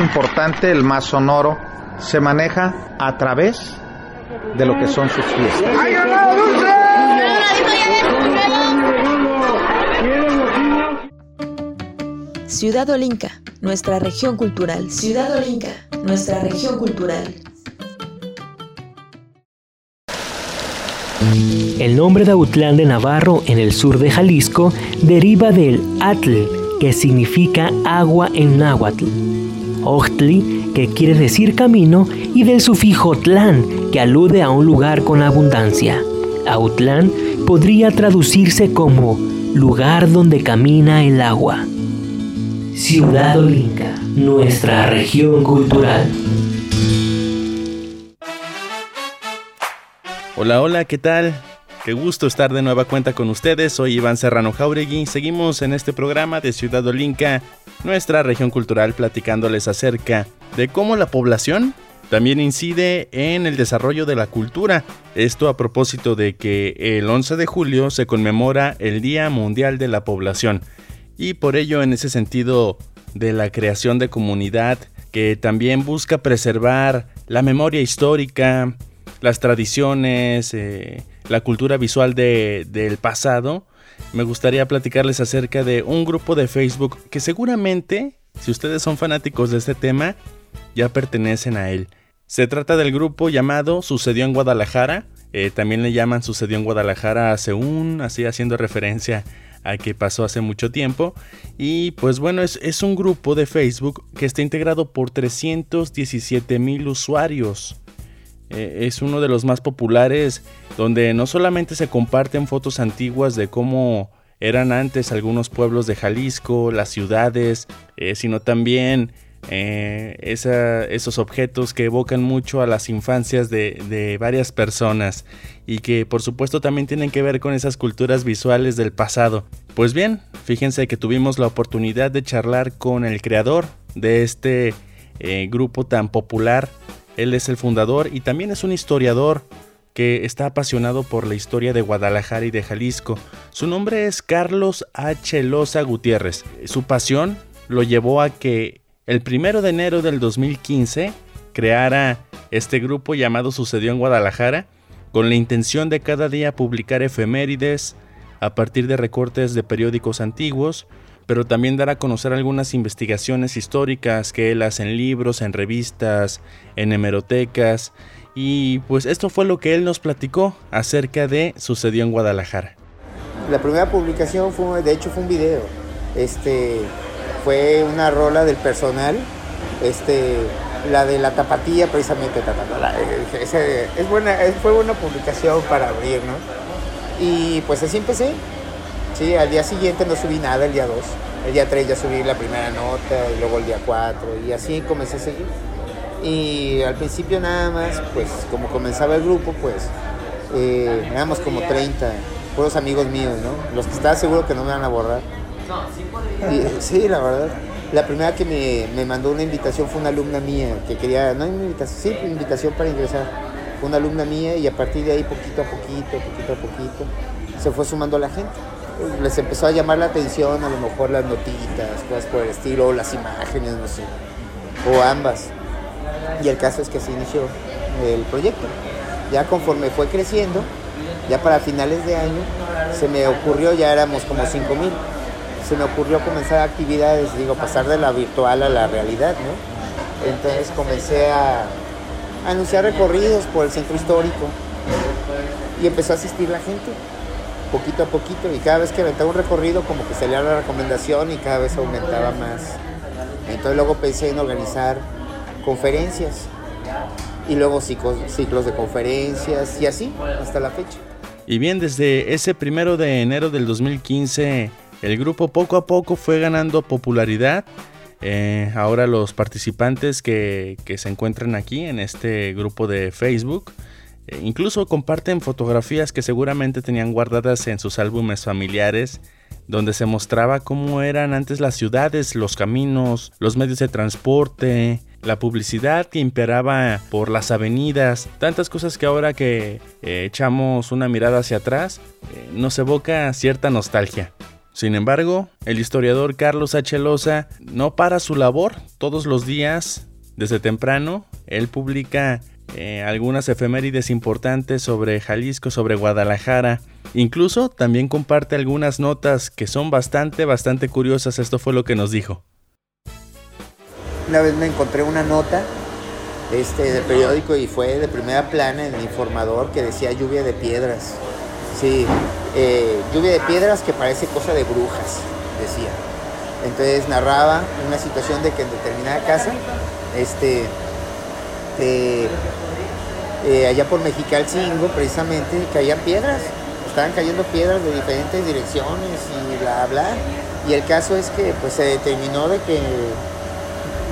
Importante, el más sonoro, se maneja a través de lo que son sus fiestas. Ciudad Olinca, nuestra región cultural. Ciudad Olinca, nuestra región cultural. El nombre de Autlán de Navarro en el sur de Jalisco deriva del atl, que significa agua en náhuatl, ochtli, que quiere decir camino, y del sufijo tlán, que alude a un lugar con abundancia. Autlán podría traducirse como lugar donde camina el agua. Ciudad Olinca, nuestra región cultural. Hola, hola, ¿qué tal? Qué gusto estar de nueva cuenta con ustedes. Soy Iván Serrano Jauregui. Seguimos en este programa de Ciudad Olinca, nuestra región cultural, platicándoles acerca de cómo la población también incide en el desarrollo de la cultura. Esto a propósito de que el 11 de julio se conmemora el Día Mundial de la Población. Y por ello, en ese sentido de la creación de comunidad, que también busca preservar la memoria histórica, las tradiciones, eh, la cultura visual de, del pasado, me gustaría platicarles acerca de un grupo de Facebook que seguramente, si ustedes son fanáticos de este tema, ya pertenecen a él. Se trata del grupo llamado Sucedió en Guadalajara. Eh, también le llaman Sucedió en Guadalajara hace un, así haciendo referencia a que pasó hace mucho tiempo. Y pues bueno, es, es un grupo de Facebook que está integrado por 317 mil usuarios. Eh, es uno de los más populares donde no solamente se comparten fotos antiguas de cómo eran antes algunos pueblos de Jalisco, las ciudades, eh, sino también eh, esos objetos que evocan mucho a las infancias de, de, varias personas y que por supuesto también tienen que ver con esas culturas visuales del pasado. Pues bien, fíjense que tuvimos la oportunidad de charlar con el creador de este grupo tan popular él es el fundador y también es un historiador que está apasionado por la historia de Guadalajara y de Jalisco. Su nombre es Carlos H. Loza Gutiérrez. Su pasión lo llevó a que el primero de enero del 2015 creara este grupo llamado Sucedió en Guadalajara con la intención de cada día publicar efemérides, a partir de recortes de periódicos antiguos, pero también dar a conocer algunas investigaciones históricas que él hace en libros, en revistas, en hemerotecas, y pues esto fue lo que él nos platicó acerca de Sucedió en Guadalajara. La primera publicación fue, de hecho, fue un video. Este, fue una rola del personal, este, la de la tapatía precisamente. es buena, fue una publicación para abrir, ¿no? Y pues así empecé. Sí, al día siguiente no subí nada, el día 2. El día 3 ya subí la primera nota, y luego el día 4, y así comencé a seguir. Y al principio nada más, pues como comenzaba el grupo, pues eh, éramos como 30, puros amigos míos, ¿no? Los que estaba seguro que no me van a borrar. sí, la verdad. La primera que me, mandó una invitación fue una alumna mía que quería, no una invitación, sí, invitación para ingresar. Fue una alumna mía y a partir de ahí, poquito a poquito, poquito a poquito, se fue sumando la gente. Les empezó a llamar la atención, a lo mejor las notitas, cosas por el estilo, o las imágenes, no sé, o ambas. Y el caso es que se inició el proyecto. Ya conforme fue creciendo, ya para finales de año, se me ocurrió, ya éramos como 5 mil, se me ocurrió comenzar actividades, digo, pasar de la virtual a la realidad, ¿no? Entonces comencé a, anunciar recorridos por el centro histórico y empezó a asistir la gente poquito a poquito y cada vez que aventaba un recorrido como que salía la recomendación y cada vez aumentaba más. Entonces luego pensé en organizar conferencias y luego ciclos, de conferencias y así hasta la fecha. Y bien, desde ese primero de enero del 2015, el grupo poco a poco fue ganando popularidad. Eh, ahora los participantes que, se encuentran aquí en este grupo de Facebook eh, incluso comparten fotografías que seguramente tenían guardadas en sus álbumes familiares donde se mostraba cómo eran antes las ciudades, los caminos, los medios de transporte, la publicidad que imperaba por las avenidas, tantas cosas que ahora que eh, echamos una mirada hacia atrás eh, nos evoca cierta nostalgia. Sin embargo, el historiador Carlos H. No para su labor todos los días, desde temprano, él publica eh, algunas efemérides importantes sobre Jalisco, sobre Guadalajara. Incluso también comparte algunas notas que son bastante, bastante curiosas. Esto fue lo que nos dijo. Una vez me encontré una nota este, de periódico y fue de primera plana en el informador que decía lluvia de piedras. Sí, eh, lluvia de piedras que parece cosa de brujas, decía. Entonces narraba una situación de que en determinada casa, este, eh, allá por Mexicalcingo precisamente caían piedras, estaban cayendo piedras de diferentes direcciones y bla bla. Y el caso es que pues se determinó de que,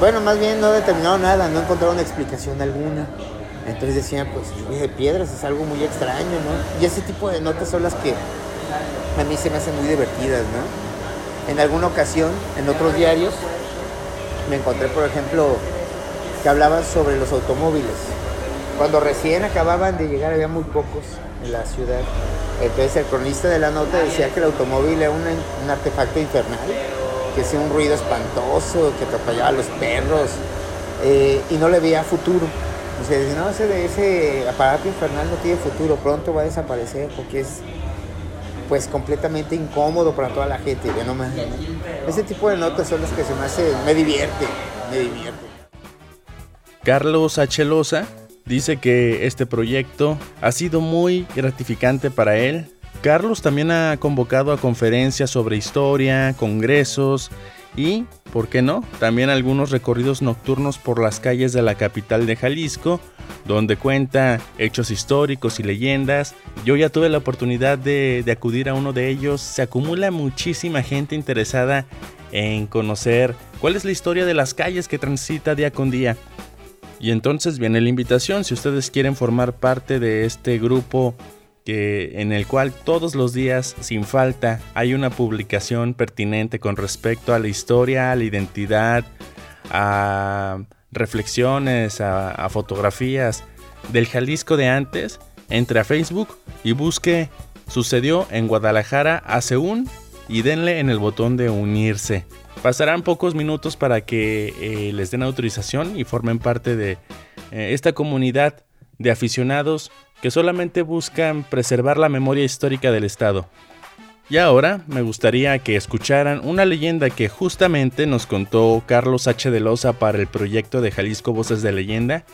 bueno, más bien no determinó nada, no encontraron explicación alguna. Entonces decían, pues lluvia de piedras es algo muy extraño, ¿no? Y ese tipo de notas son las que a mí se me hacen muy divertidas, ¿no? En alguna ocasión, en otros diarios, me encontré, por ejemplo, que hablaban sobre los automóviles cuando recién acababan de llegar había muy pocos en la ciudad. Entonces el cronista de la nota decía que el automóvil era un, artefacto infernal, que hacía un ruido espantoso, que atropellaba a los perros eh, y no le veía futuro. O sea, no, ese, ese aparato infernal no tiene futuro, pronto va a desaparecer porque es pues completamente incómodo para toda la gente. no Ese tipo de notas son las que se me hace, me divierte, me divierte. Carlos Achelosa Dice que este proyecto ha sido muy gratificante para él. Carlos también ha convocado a conferencias sobre historia, congresos y, ¿por qué no?, también algunos recorridos nocturnos por las calles de la capital de Jalisco, donde cuenta hechos históricos y leyendas. Yo ya tuve la oportunidad de, de acudir a uno de ellos. Se acumula muchísima gente interesada en conocer cuál es la historia de las calles que transita día con día. Y entonces viene la invitación, si ustedes quieren formar parte de este grupo que, en el cual todos los días, sin falta, hay una publicación pertinente con respecto a la historia, a la identidad, a reflexiones, a, fotografías del Jalisco de antes, entre a Facebook y busque Sucedió en Guadalajara hace un y denle en el botón de unirse. Pasarán pocos minutos para que eh, les den autorización y formen parte de eh, esta comunidad de aficionados que solamente buscan preservar la memoria histórica del Estado. Y ahora me gustaría que escucharan una leyenda que justamente nos contó Carlos H. de Loza para el proyecto de Jalisco Voces de Leyenda,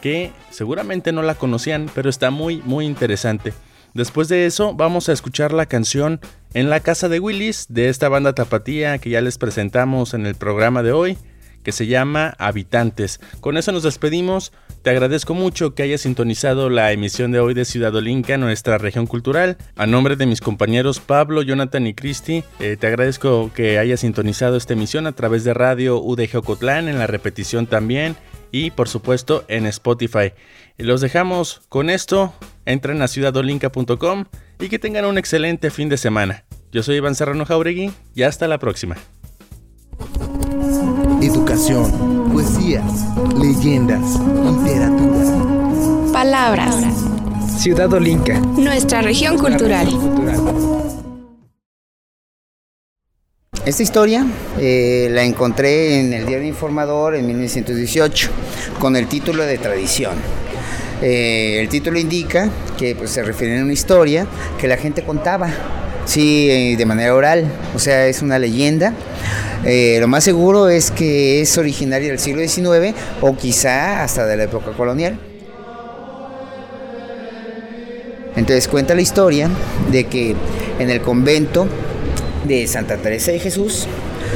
que seguramente no la conocían, pero está muy muy interesante. Después de eso vamos a escuchar la canción En la casa de Willis de esta banda tapatía que ya les presentamos en el programa de hoy, que se llama Habitantes. Con eso nos despedimos. Te agradezco mucho que hayas sintonizado la emisión de hoy de Ciudad Olinca, nuestra región cultural. A nombre de mis compañeros Pablo, Jonathan y Cristi, eh, te agradezco que hayas sintonizado esta emisión a través de radio UDG Ocotlán, en la repetición también y por supuesto en Spotify. Y los dejamos con esto. Entren a ciudadolinca.com y que tengan un excelente fin de semana. Yo soy Iván Serrano Jauregui y hasta la próxima. Educación, poesías, leyendas, literatura. Palabras. Ciudad Olinca. Nuestra región cultural. Esta historia eh, la encontré en el Diario Informador en 1918 con el título de Tradición. Eh, el título indica que pues, se refiere a una historia que la gente contaba, sí, eh, de manera oral, o sea, es una leyenda. Lo más seguro es que es originaria del siglo XIX o quizá hasta de la época colonial. Entonces cuenta la historia de que en el convento de Santa Teresa de Jesús,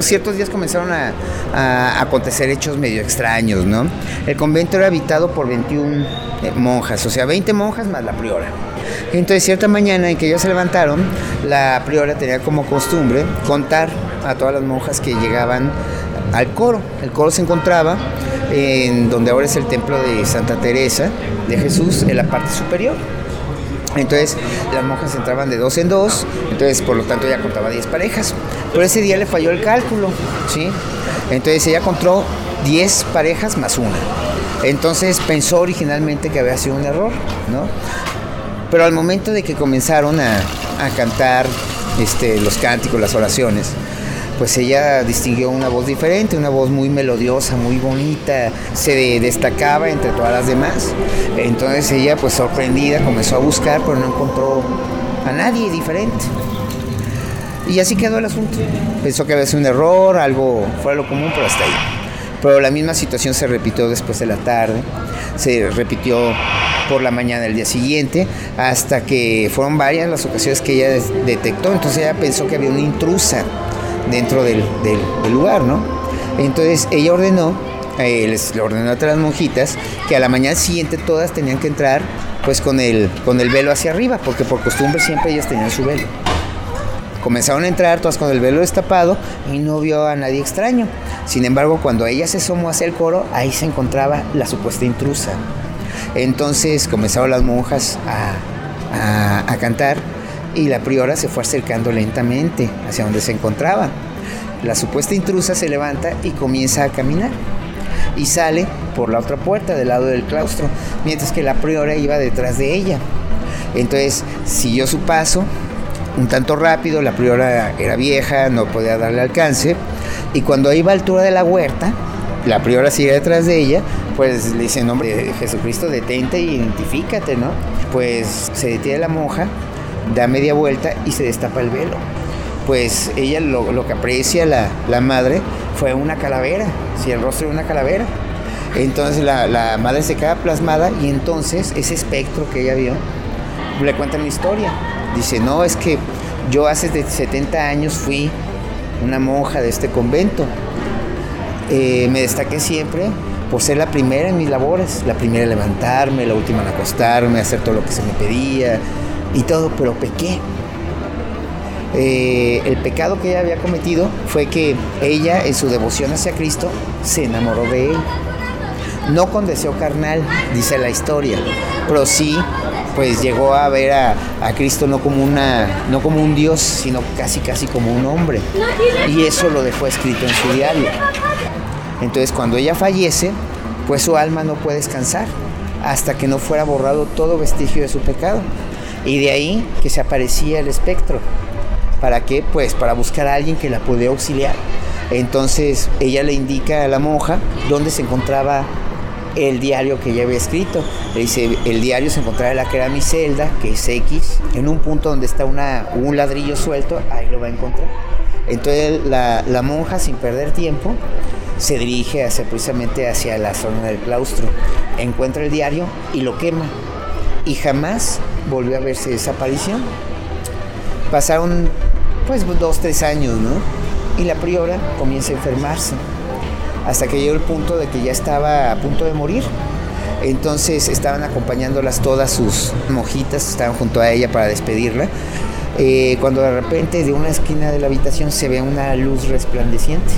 ciertos días comenzaron a, acontecer hechos medio extraños, ¿no? El convento era habitado por 21 eh, monjas, o sea, 20 monjas más la priora. Entonces, cierta mañana en que ellos se levantaron, la priora tenía como costumbre contar a todas las monjas que llegaban al coro. El coro se encontraba en donde ahora es el templo de Santa Teresa de Jesús, en la parte superior. Entonces las monjas entraban de dos en dos, entonces por lo tanto ella contaba 10 parejas. Pero ese día le falló el cálculo, ¿sí? Entonces ella contó 10 parejas más una. Entonces pensó originalmente que había sido un error, ¿no? Pero al momento de que comenzaron a, cantar este, los cánticos, las oraciones, pues ella distinguió una voz diferente, una voz muy melodiosa, muy bonita, se de- destacaba entre todas las demás. Entonces ella, pues sorprendida, comenzó a buscar, pero no encontró a nadie diferente. Y así quedó el asunto. Pensó que había sido un error, algo fuera de lo común, pero hasta ahí. Pero la misma situación se repitió después de la tarde, se repitió por la mañana del día siguiente, hasta que fueron varias las ocasiones que ella detectó. Entonces ella pensó que había una intrusa dentro del, lugar, ¿no? Entonces ella ordenó, eh, les le ordenó a las monjitas que a la mañana siguiente todas tenían que entrar pues con el, con el velo hacia arriba, porque por costumbre siempre ellas tenían su velo. Comenzaron a entrar todas con el velo destapado y no vio a nadie extraño. Sin embargo, cuando ella se asomó hacia el coro, ahí se encontraba la supuesta intrusa. Entonces comenzaron las monjas a- a cantar y la priora se fue acercando lentamente hacia donde se encontraba. La supuesta intrusa se levanta y comienza a caminar y sale por la otra puerta del lado del claustro, mientras que la priora iba detrás de ella. Entonces siguió su paso, un tanto rápido, la priora era vieja, no podía darle alcance, y cuando iba a altura de la huerta, la priora sigue detrás de ella, pues le dice, nombre de Jesucristo, detente y identifícate, ¿no? Pues se detiene la monja, da media vuelta y se destapa el velo. Pues ella lo, que aprecia la, la madre fue una calavera, sí, el rostro de una calavera. Entonces la, la madre se queda plasmada y entonces ese espectro que ella vio le cuenta una historia. Dice, no, es que yo hace de 70 años fui una monja de este convento. Eh, me destaqué siempre por ser la primera en mis labores, la primera en levantarme, la última en acostarme, hacer todo lo que se me pedía y todo, pero pequé. Eh, el pecado que ella había cometido fue que ella en su devoción hacia Cristo se enamoró de él. No con deseo carnal, dice la historia, pero sí pues llegó a ver a, a Cristo no como, una, no como un Dios, sino casi casi como un hombre. Y eso lo dejó escrito en su diario. Entonces cuando ella fallece, pues su alma no puede descansar hasta que no fuera borrado todo vestigio de su pecado. Y de ahí que se aparecía el espectro. ¿Para qué? Pues para buscar a alguien que la pudiera auxiliar. Entonces ella le indica a la monja dónde se encontraba el diario que ella había escrito. Le dice, el diario se encontrará en la que era mi celda, que es X, en un punto donde está una, un ladrillo suelto, ahí lo va a encontrar. Entonces la, la monja, sin perder tiempo, se dirige hacia, precisamente hacia la zona del claustro. Encuentra el diario y lo quema. Y jamás volvió a verse esa aparición. Pasaron pues dos, tres años, ¿no? Y la priora comienza a enfermarse. Hasta que llegó el punto de que ya estaba a punto de morir. Entonces estaban acompañándolas todas sus mojitas, estaban junto a ella para despedirla. Eh, cuando de repente de una esquina de la habitación se ve una luz resplandeciente,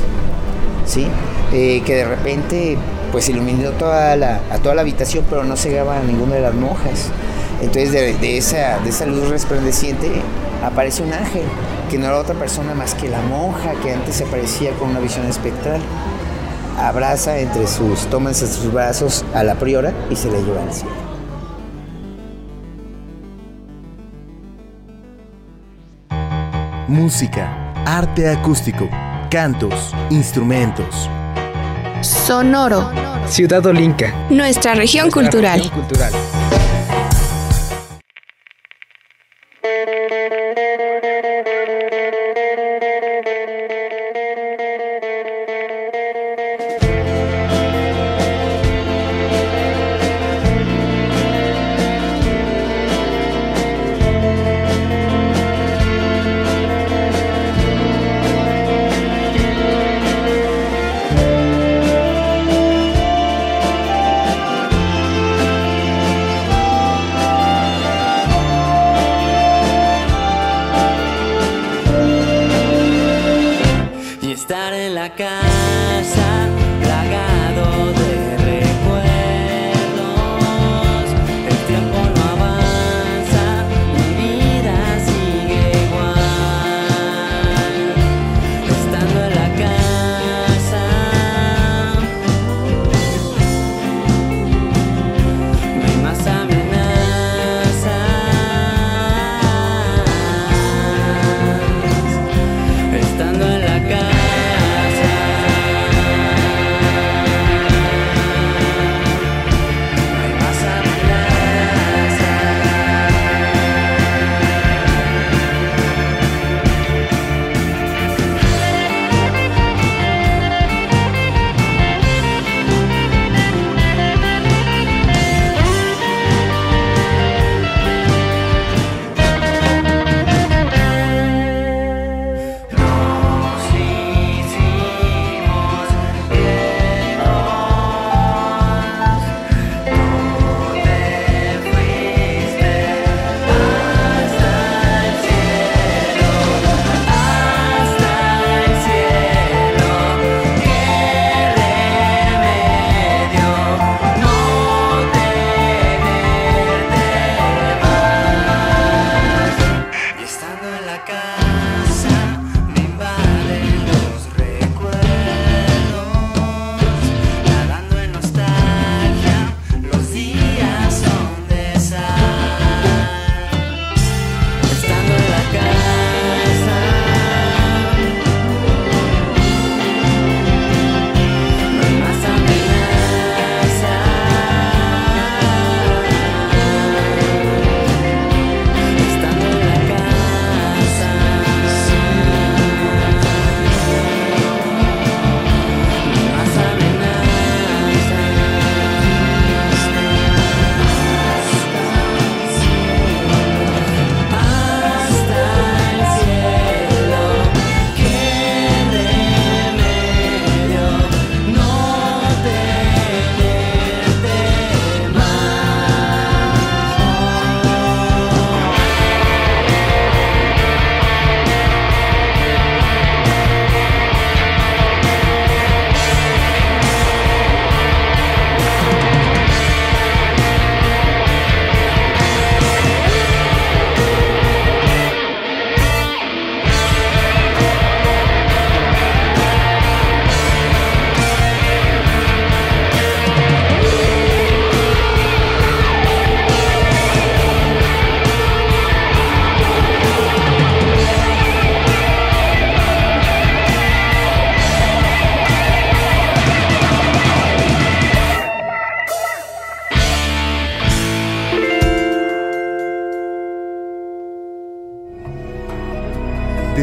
¿sí? Eh, que de repente pues iluminó toda la, a toda la habitación, pero no cegaba a ninguna de las monjas. Entonces de, esa, de esa luz resplandeciente aparece un ángel, que no era otra persona más que la monja que antes se aparecía con una visión espectral. Abraza entre sus, toma entre sus brazos a la priora y se la lleva al cielo. Música, arte acústico, cantos, instrumentos. Sonoro. Ciudad Olinca. Nuestra región Nuestra cultural. región cultural.